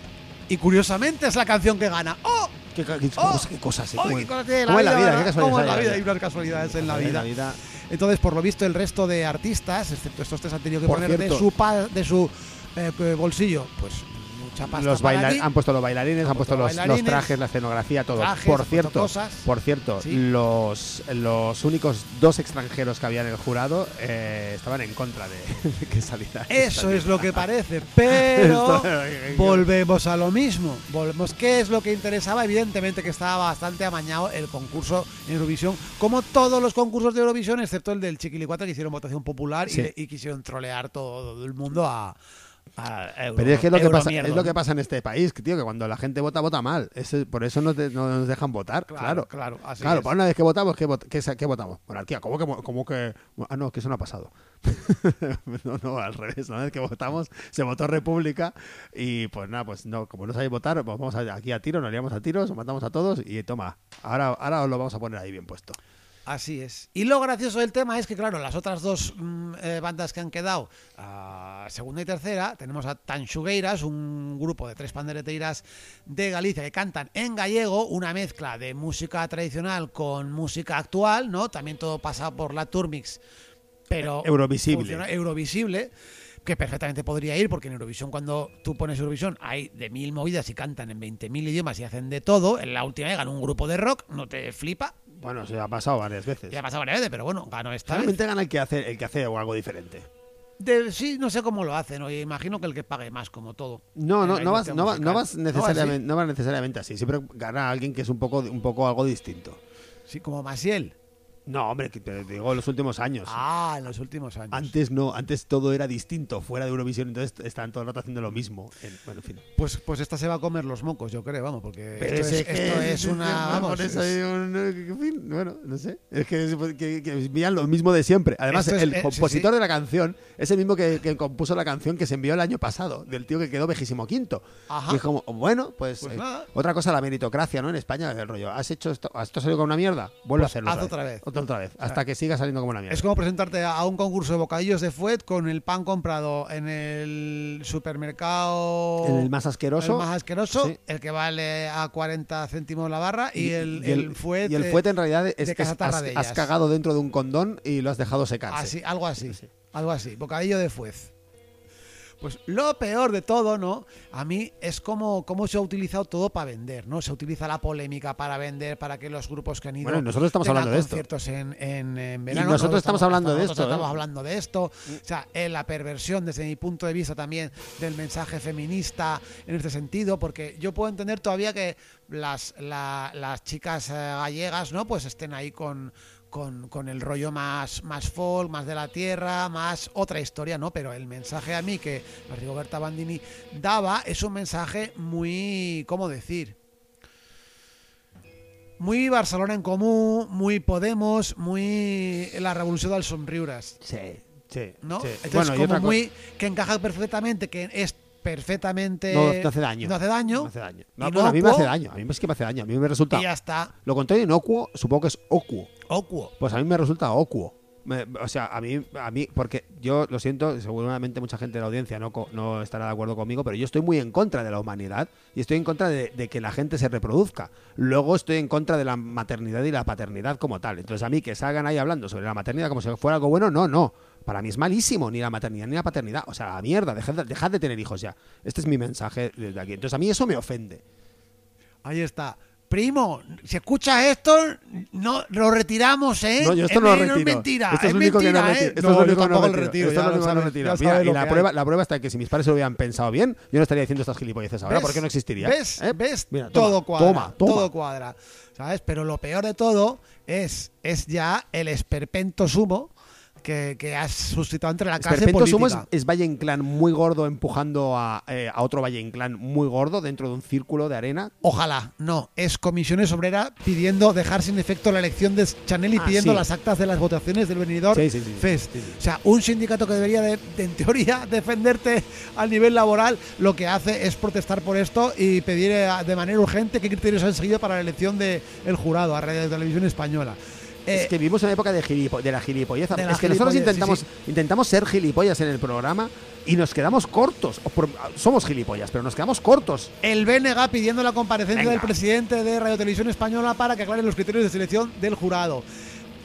y curiosamente es la canción que gana. ¡Oh! Qué, qué, ¡Oh! qué cosas. ¡Ay, Cómo- qué cosas tiene cómo es la vida, qué casualidades ¿Cómo es la vida? Hay unas casualidades en la vida. la vida. Entonces, por lo visto, el resto de artistas, excepto estos tres, han tenido que Por poner de cierto. su, pa- de su eh, eh, bolsillo, pues mucha pasta Los para aquí. han puesto los bailarines, han, puesto, los, trajes, la escenografía, todo. trajes, por cierto, cosas. por cierto, Sí. los, los únicos dos extranjeros que había en el jurado eh, estaban en contra de, de que saliera. Eso es lo que parece, (laughs) pero Esto- volvemos a lo mismo. Volvemos. ¿Qué es lo que interesaba? Evidentemente que estaba bastante amañado el concurso en Eurovisión, como todos los concursos de Eurovisión, excepto el del Chiquilicuata, que hicieron votación popular y- y, quisieron trolear todo el mundo a. a Euro- Pero es que, es lo que, pasa, es lo que pasa en este país, tío, que cuando la gente vota, vota mal. Eso- por eso no, te- no nos dejan votar, claro. Claro, claro, así Claro, es. para una vez que votamos, ¿qué, vot- qué, qué votamos? Monarquía, ¿cómo que, mo- cómo que...? Ah, no, que eso no ha pasado. (laughs) no, no, al revés. Una vez que votamos, se votó República y pues nada, pues no, como no sabéis votar, pues vamos aquí a tiro, nos liamos a tiros, os matamos a todos y toma, ahora, ahora os lo vamos a poner ahí bien puesto. Así es. Y lo gracioso del tema es que, claro, las otras dos mm, eh, bandas que han quedado, a segunda y tercera, tenemos a Tanxugueiras, un grupo de tres pandereteiras de Galicia que cantan en gallego, una mezcla de música tradicional con música actual, ¿no? También todo pasa por la Turmix, pero Eurovisible. funciona- Eurovisible que perfectamente podría ir, porque en Eurovisión, cuando tú pones Eurovisión, hay de mil movidas y cantan en 20.000 idiomas y hacen de todo. En la última vez ganó un grupo de rock, no te flipa, Bueno, se ha pasado varias veces. ya ha pasado varias veces, pero bueno, ganó esta vez. Realmente gana el que hace, el que hace algo diferente. De- sí, no sé cómo lo hacen. Oye, imagino que el que pague más, como todo. No, no, no vas, no, vas- no vas necesariamente, no vas necesariamente así. Siempre gana alguien que es un poco, un poco algo distinto. Sí, como Masiel. No, hombre, que te digo los últimos años. Ah, en los últimos años. Antes no, antes todo era distinto fuera de Eurovisión, entonces estaban todo el rato haciendo lo mismo. En- bueno, en fin. Pues, pues esta se va a comer los mocos, yo creo, vamos, porque Pero esto, es, que- esto es una. Vamos, es- un- en fin, bueno, no sé. Es que, que, que envían lo mismo de siempre. Además, el eh, compositor sí. de la canción es el mismo que, que compuso la canción que se envió el año pasado, del tío que quedó vejísimo quinto. Ajá. Y es como, bueno, pues, Pues eh, otra cosa, la meritocracia, ¿no? En España, el rollo, ¿has hecho esto? ¿Esto salido con una mierda? Vuelve Pues a hacerlo. haz otra vez. Otra, otra vez. Hasta que siga saliendo como una mierda. Es como presentarte a un concurso de bocadillos de fuet con el pan comprado en el supermercado. En el más asqueroso. El más asqueroso, Sí. el que vale a 40 céntimos la barra, y, el, y el fuet. y el fuet en realidad es que has, cagado dentro de un condón y lo has dejado secarse. Así, algo así. Sí. Algo así. Bocadillo de fuez. Pues lo peor de todo, ¿no? A mí es como, cómo se ha utilizado todo para vender, ¿no? Se utiliza la polémica para vender, para que los grupos que han ido. Bueno, nosotros estamos hablando de esto. conciertos en, en, en verano. nosotros estamos hablando de esto, Estamos ¿eh? hablando de esto. O sea, en la perversión, desde mi punto de vista también, del mensaje feminista en este sentido, porque yo puedo entender todavía que las, la- las chicas eh, gallegas, ¿no? Pues estén ahí con con, con el rollo más, más folk, más de la tierra, más otra historia, ¿no? Pero el mensaje a mí que Rigoberta Bandini daba es un mensaje muy, ¿cómo decir? Muy Barcelona en común, muy Podemos, muy la revolución del somriures, Sí, sí. ¿no? sí. Entonces Bueno, como muy que encaja perfectamente, que es perfectamente No, no hace daño. no hace daño, No hace daño. No, inocuo, bueno, a mí me hace daño. A mí es que me hace daño. A mí me resulta. y ya está, Lo contrario inocuo, supongo que es ocuo. ocuo. Pues a mí me resulta ocuo. Me- o sea, a mí, a mí, porque yo lo siento, seguramente mucha gente de la audiencia no, no estará de acuerdo conmigo, pero yo estoy muy en contra de la humanidad y estoy en contra de, de que la gente se reproduzca. Luego estoy en contra de la maternidad y la paternidad como tal. Entonces, a mí que salgan ahí hablando sobre la maternidad como si fuera algo bueno, no, no. Para mí es malísimo, ni la maternidad ni la paternidad. O sea, la mierda, dejad, de- dejad de tener hijos ya. Este es mi mensaje desde aquí. Entonces, a mí eso me ofende. Ahí está. Primo, si escuchas esto, no lo retiramos, ¿eh? No, yo esto Es no lo retiro. Es mentira. Esto es es lo único que no mentira, retiro. ¿eh? Esto No, es lo único que no retiro. Esto es lo único que no retiro. Mira, y la prueba, la prueba está que si mis padres lo hubieran pensado bien, yo no estaría diciendo estas gilipolleces ahora, porque no existiría. ¿Ves? ¿Eh? ¿Ves? Mira, toma, todo cuadra. Toma, toma. Todo cuadra. ¿Sabes? Pero lo peor de todo es, es ya el esperpento sumo que, que has suscitado entre la clase Esperpento política. Es, Valle Inclán muy gordo empujando a, eh, a otro Valle Inclán muy gordo dentro de un círculo de arena. Ojalá, no. Es Comisiones Obreras pidiendo dejar sin efecto la elección de Chanel y Ah, pidiendo sí. las actas de las votaciones del venidor Sí, sí, sí. Fest. O sea, un sindicato que debería, de, de, en teoría, (laughs) defenderte a nivel laboral, lo que hace es protestar por esto y pedir eh, de manera urgente qué criterios han seguido para la elección del Jurado a Radio Televisión Española. Eh, es que vivimos en una época de, gilipo- de la gilipolleza. De la es que nosotros gilipollez, intentamos, sí, intentamos ser gilipollas en el programa y nos quedamos cortos. Somos gilipollas, pero nos quedamos cortos. el BNG pidiendo la comparecencia Venga. del presidente de Radio Televisión Española para que aclare los criterios de selección del jurado.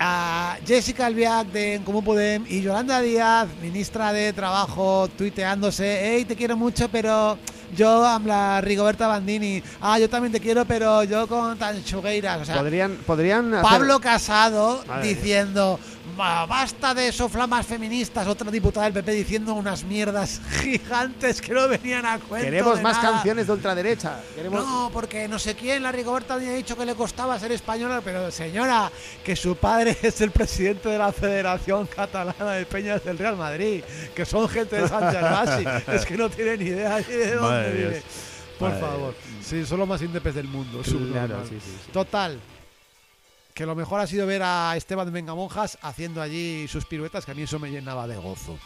A Jessica Albiac de En Común Podem y Yolanda Díaz, ministra de Trabajo, tuiteándose, hey, te quiero mucho, pero yo, habla Rigoberta Bandini, ah, yo también te quiero, pero yo con tan chugueiras. O sea, podrían, podrían hacer- Pablo Casado Madre diciendo "Ba- basta de soflamas feministas, otra diputada del PP diciendo unas mierdas (laughs) gigantes que no venían a cuento. Queremos de más nada. canciones de ultraderecha. Queremos... No, porque no sé quién, la Rigoberta había dicho que le costaba ser española, pero señora, que su padre (laughs) es el presidente de la Federación Catalana de Peñas del Real Madrid, que son gente de San Gervasi, (laughs) es que no tienen ni idea ni de dónde Madre de vive. Dios. Por Madre favor, sí, son los más indepes del mundo. subnormal. Claro, sí, sí, sí. Total, que lo mejor ha sido ver a Esteban Vengamonjas haciendo allí sus piruetas, que a mí eso me llenaba de gozo.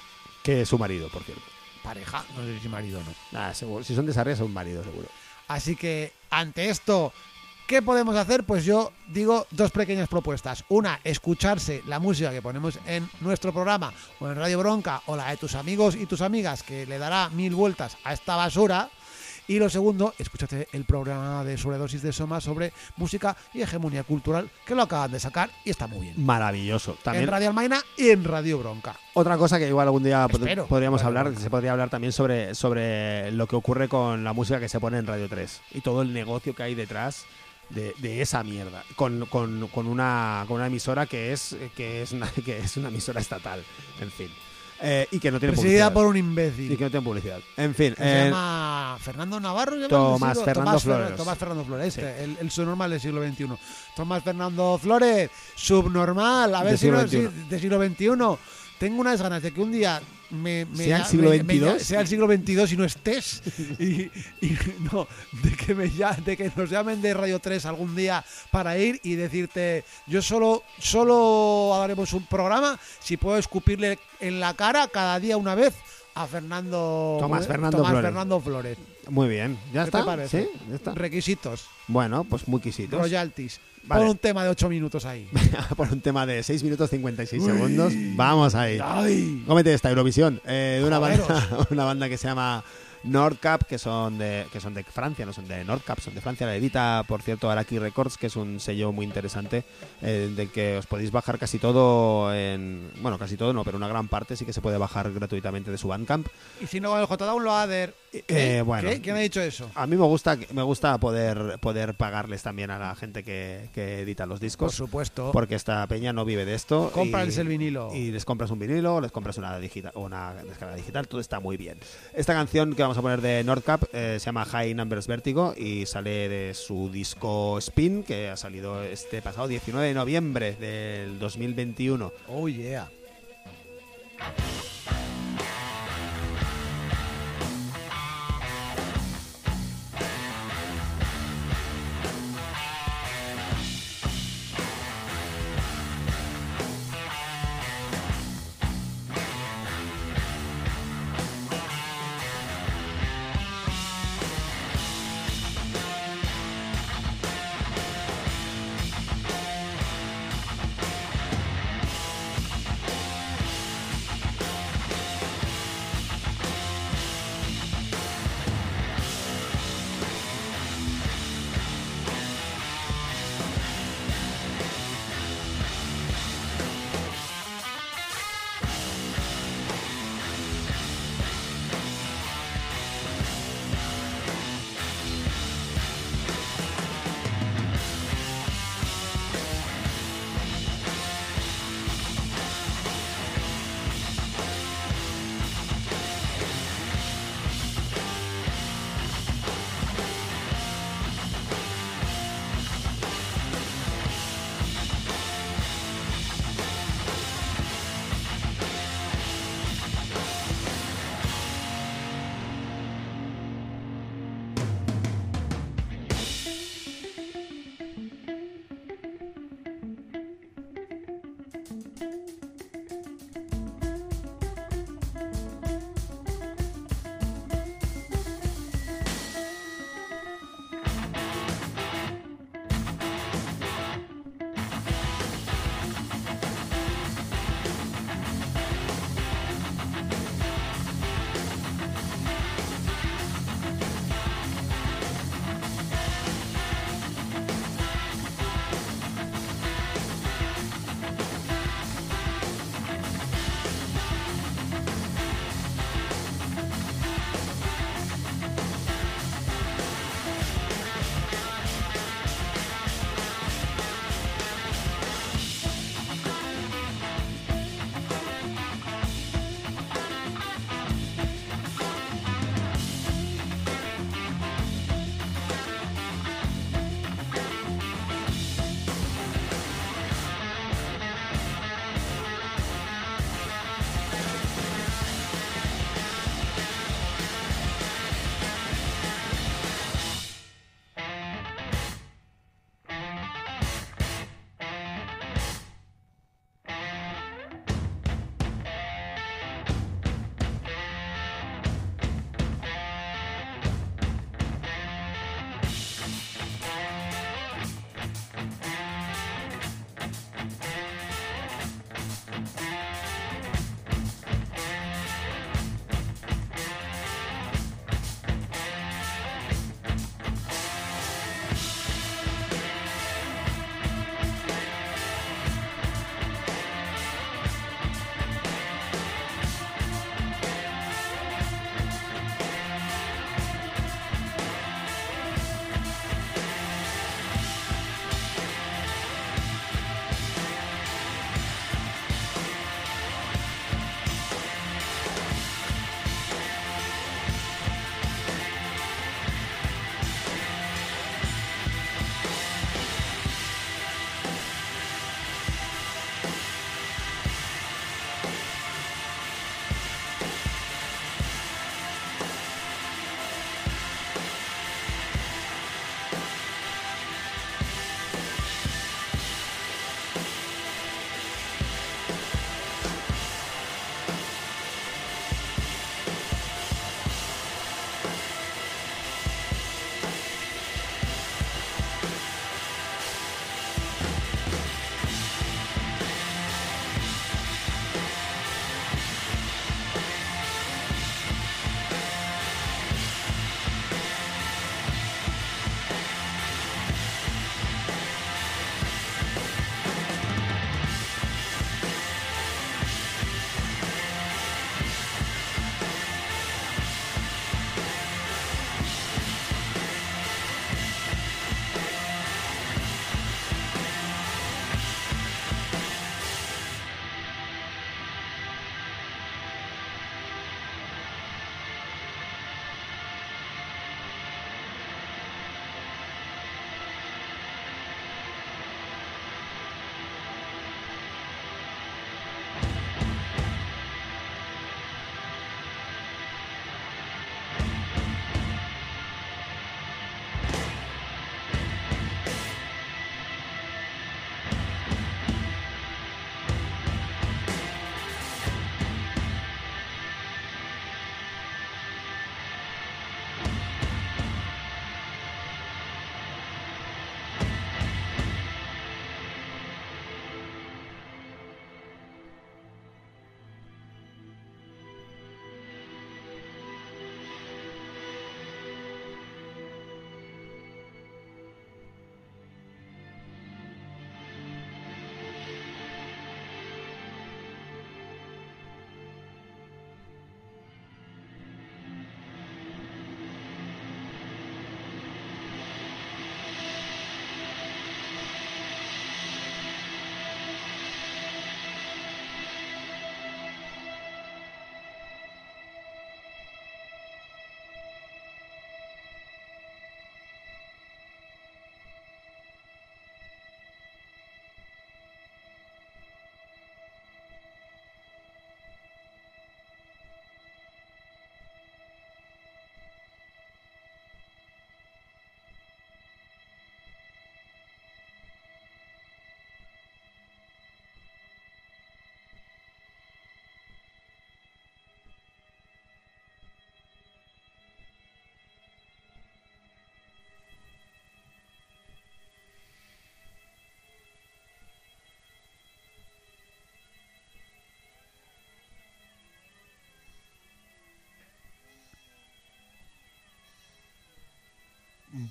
Que es su marido, por cierto. Pareja, no sé si marido o no. Nada, seguro. Si son de Sarria, son marido, seguro. Así que ante esto, ¿qué podemos hacer? Pues yo digo dos pequeñas propuestas. Una, escucharse la música que ponemos en nuestro programa o en Radio Bronca o la de tus amigos y tus amigas que le dará mil vueltas a esta basura. Y lo segundo, escúchate el programa de sobredosis de Soma sobre música y hegemonía cultural que lo acaban de sacar y está muy bien. Maravilloso. También En Radio Almaina y en Radio Bronca. Otra cosa que igual algún día Espero. podríamos hablar, se podría hablar también sobre, sobre lo que ocurre con la música que se pone en Radio 3 y todo el negocio que hay detrás de, de esa mierda, con, con- con una, con una emisora que es, que, es una, (laughs) que es una emisora estatal, en fin. Eh, y que no tiene Presidida publicidad. por un Y imbécil. que no tiene publicidad. En fin. que se eh, llama Fernando Navarro. ¿se llama? Tomás Fernando Tomás Fer- Flores. Tomás Fernando Flores, Sí. este, el, el subnormal del siglo XXI. Tomás Fernando Flores, subnormal, a ver si no si- de siglo XXI. Tengo unas ganas de que un día me, me ¿Sea el siglo XXII? sea el siglo XXII y no estés. y, y no, de que, me, ya, de que nos llamen de Radio 3 algún día para ir y decirte, yo solo, solo haremos un programa si puedo escupirle en la cara cada día una vez a Fernando Tomás. Fernando Tomás Flores. Fernando Flores. muy bien. ¿Ya ¿Qué está? te parece? ¿Sí? ¿Ya está? Requisitos, Bueno, pues muy quisitos. royalties. Vale. Pon un tema de 8 minutos ahí. Por un tema de 6 minutos 56 (laughs) segundos. Vamos ahí. ¡Ay! Cómete esta Eurovisión eh, de una banda, (laughs) una banda que se llama Nordcap, que son de que son de Francia, no son de Nordcap, son de Francia. La edita, por cierto, Araki Records, que es un sello muy interesante eh, del que os podéis bajar casi todo en bueno, casi todo no, pero una gran parte sí que se puede bajar gratuitamente de su Bandcamp. Y si no con el J-Downloader. Eh, ¿Qué? bueno. ¿Qué? ¿Quién ha dicho eso? A mí me gusta me gusta poder poder pagarles también a la gente que, que edita los Por discos. supuesto. Porque esta peña no vive de esto. Cómprales y- el vinilo. Y les compras un vinilo, les compras una, digital, una descarga digital, todo está muy bien. Esta canción que vamos a poner de Nordcap eh, se llama High Numbers Vertigo y sale de su disco Spin, que ha salido este pasado 19 de noviembre del 2021. Oh, yeah.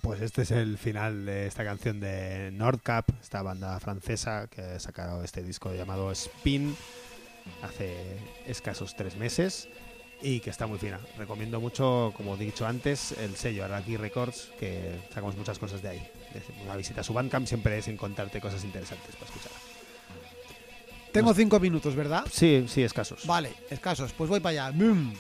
Pues este es el final de esta canción de Nordcap, esta banda francesa que ha sacado este disco llamado Spin hace escasos tres meses y que está muy fina. Recomiendo mucho, como he dicho antes, el sello Araki Records, que sacamos muchas cosas de ahí. Una visita a su Bandcamp siempre es encontrarte cosas interesantes para escuchar. Tengo cinco minutos, ¿verdad? Sí, sí, escasos. Vale, escasos. Pues voy para allá. ¡Bum!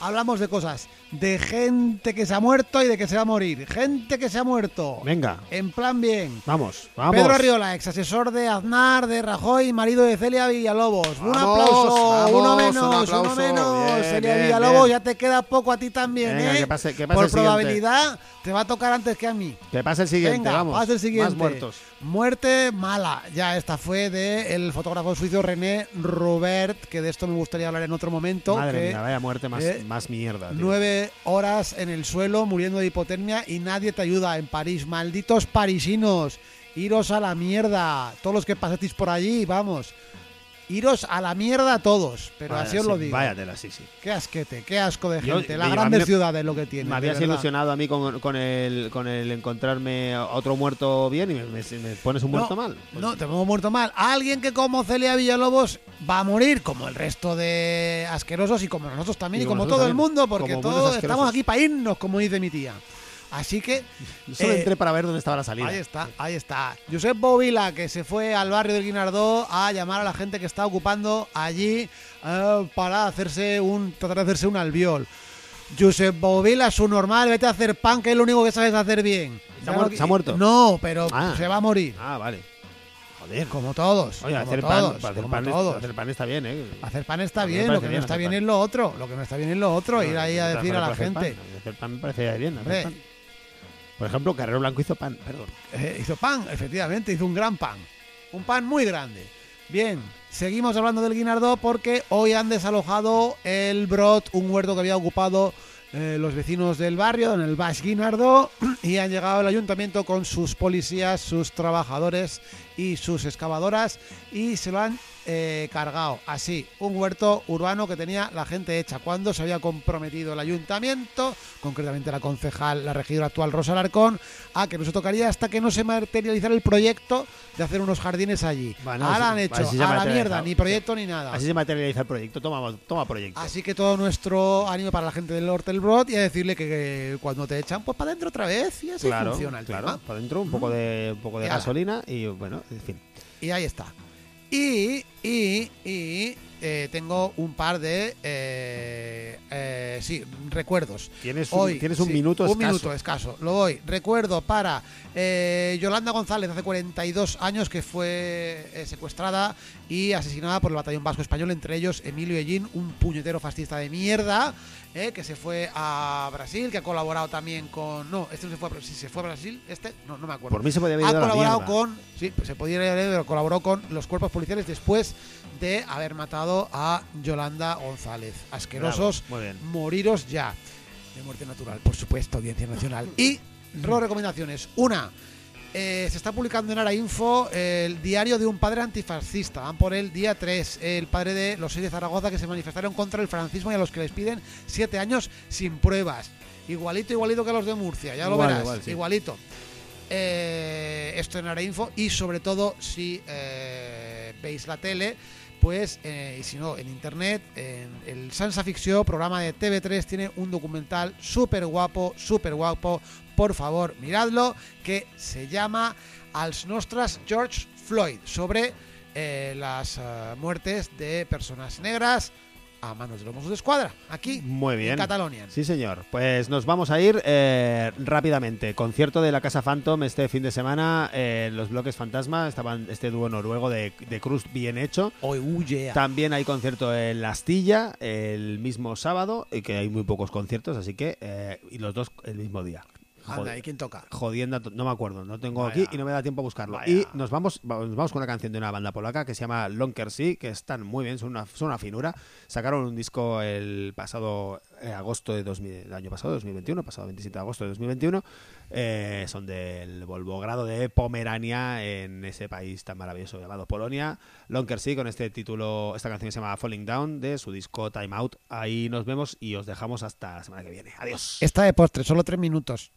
Hablamos de cosas. De gente que se ha muerto y de que se va a morir. Gente que se ha muerto. Venga, En plan bien. vamos, vamos. Pedro Arriola, ex asesor de Aznar, de Rajoy, marido de Celia Villalobos. un aplauso, vamos, uno un menos, uno menos. Bien, Celia bien, Villalobos, bien. ya te queda poco a ti también, Venga, ¿eh? que pase- que pase Por siguiente. probabilidad, te va a tocar antes que a mí. Que pase el siguiente, Venga, vamos. pasa el siguiente. Más muertos. Muerte mala. Ya esta fue de el fotógrafo suizo René Robert, que de esto me gustaría hablar en otro momento. Madre que mía, vaya muerte más, eh, más mierda. tío. Nueve horas en el suelo muriendo de hipotermia y nadie te ayuda en París. Malditos parisinos, iros a la mierda. Todos los que pasasteis por allí, vamos. Iros a la mierda todos. Pero Vaya, así os lo sí, digo. Váyatela, sí, sí. Qué asquete, qué asco de Yo- gente. Las digo, grandes mí- ciudades lo que tienen. Me habías ilusionado a mí con, con el, con el encontrarme a otro muerto bien y me, me- me pones un muerto mal. Pues No, te pongo muerto mal. Alguien que como Celia Villalobos va a morir, como el resto de asquerosos y como nosotros también Y y, como todo el mundo, porque todos estamos aquí para irnos, como dice mi tía. Así que Yo solo eh, entré para ver dónde estaba la salida. Ahí está, ahí está. Josep Bovila, que se fue al barrio del Guinardó a llamar a la gente que está ocupando allí eh, para hacerse un, tratar de hacerse un albiol. Josep Bovila, su normal, vete a hacer pan, que es lo único que sabes hacer bien. ¿Se ha Ya muer- no- se ha muerto? No, pero Ah. se va a morir. Ah, vale. Joder. Como todos. Oye, como hacer todos, pan, hacer como pan, es- todos. hacer pan está bien, ¿eh? Hacer pan está bien, lo que bien no está bien es lo otro. Lo que no está bien es lo otro, ir ahí a decir a la gente. Hacer pan me parece bien. hacer pan. Por ejemplo, Carrero Blanco hizo pan, perdón. Eh, hizo pan, efectivamente, hizo un gran pan. Un pan muy grande. Bien, seguimos hablando del Guinardó porque hoy han desalojado el Brot, un huerto que había ocupado eh, los vecinos del barrio, en el Baix Guinardó, (clears throat) y han llegado al ayuntamiento con sus policías, sus trabajadores y sus excavadoras y se lo han eh, cargado. Así, un huerto urbano que tenía la gente hecha. Cuando se había comprometido el ayuntamiento, concretamente la concejal, la regidora actual Rosa Alarcón, a que no se tocaría hasta que no se materializara el proyecto de hacer unos jardines allí. Bueno, Ahora sí, han hecho a la mierda, ni proyecto ni nada. Así se materializa el proyecto. Toma, toma proyecto. Así que todo nuestro ánimo para la gente del Hortelbrot y a decirle que, que cuando te echan, pues para adentro otra vez y así claro, funciona el claro. tema. Para adentro, un poco de, un poco de Y ala. gasolina y bueno, en fin. Y ahí está. Y, y, y eh, tengo un par de, eh, eh, sí, recuerdos. Tienes un, Hoy, tienes un sí, minuto Un escaso. minuto escaso. Lo voy. Recuerdo para eh, Yolanda González, hace 42 años que fue secuestrada y asesinada por el Batallón Vasco Español, entre ellos Emilio Ellín, un puñetero fascista de mierda, eh, que se fue a Brasil, que ha colaborado también con... No, este no se fue a Brasil. ¿Se fue a Brasil? ¿Este? No, no me acuerdo Por mí se podía haber ha ido a la colaborado mierda. con sí pues se podría haber ido, pero colaboró con los cuerpos policiales después de haber matado a Yolanda González asquerosos moriros ya de muerte natural por supuesto audiencia nacional (laughs) y dos recomendaciones una eh, se está publicando en Ara Info el diario de un padre antifascista. Van por el día 3, el padre de los seis de Zaragoza que se manifestaron contra el francismo y a los que les piden siete años sin pruebas. Igualito, igualito que a los de Murcia, ya lo Igual, verás. igual, sí. Igualito. Eh, esto en Ara Info y sobre todo si eh, veis la tele, pues, eh, y si no, en internet, en el Sansa Ficció, programa de TV3, tiene un documental súper guapo, súper guapo. Por favor, miradlo, que se llama Als Nostras George Floyd, sobre eh, las eh, muertes de personas negras a manos de los Mossos de Escuadra, aquí Muy bien. en Cataluña. Sí, señor. Pues nos vamos a ir eh, rápidamente. Concierto de la Casa Phantom este fin de semana eh, en los bloques Fantasma. Estaban este dúo noruego de, de Cruz bien hecho. Hoy huye. También hay concierto en La Astilla el mismo sábado, y que hay muy pocos conciertos, así que. eh, y los dos el mismo día. Anda. ¿y quién toca? Jodiendo, no me acuerdo, no tengo Vaya. aquí y no me da tiempo a buscarlo. Vaya. Y nos vamos, va- nos vamos con una canción de una banda polaca que se llama Lonker Sea, que están muy bien, son una, son una finura. Sacaron un disco el pasado eh, agosto de 2000, el año pasado, 2021, pasado 27 de agosto de 2021. Eh, son del Volvogrado de Pomerania, en ese país tan maravilloso llamado Polonia. Lonker Sea, con este título, esta canción que se llama Falling Down, de su disco Time Out. Ahí nos vemos y os dejamos hasta la semana que viene. Adiós. Está de postre, solo tres minutos.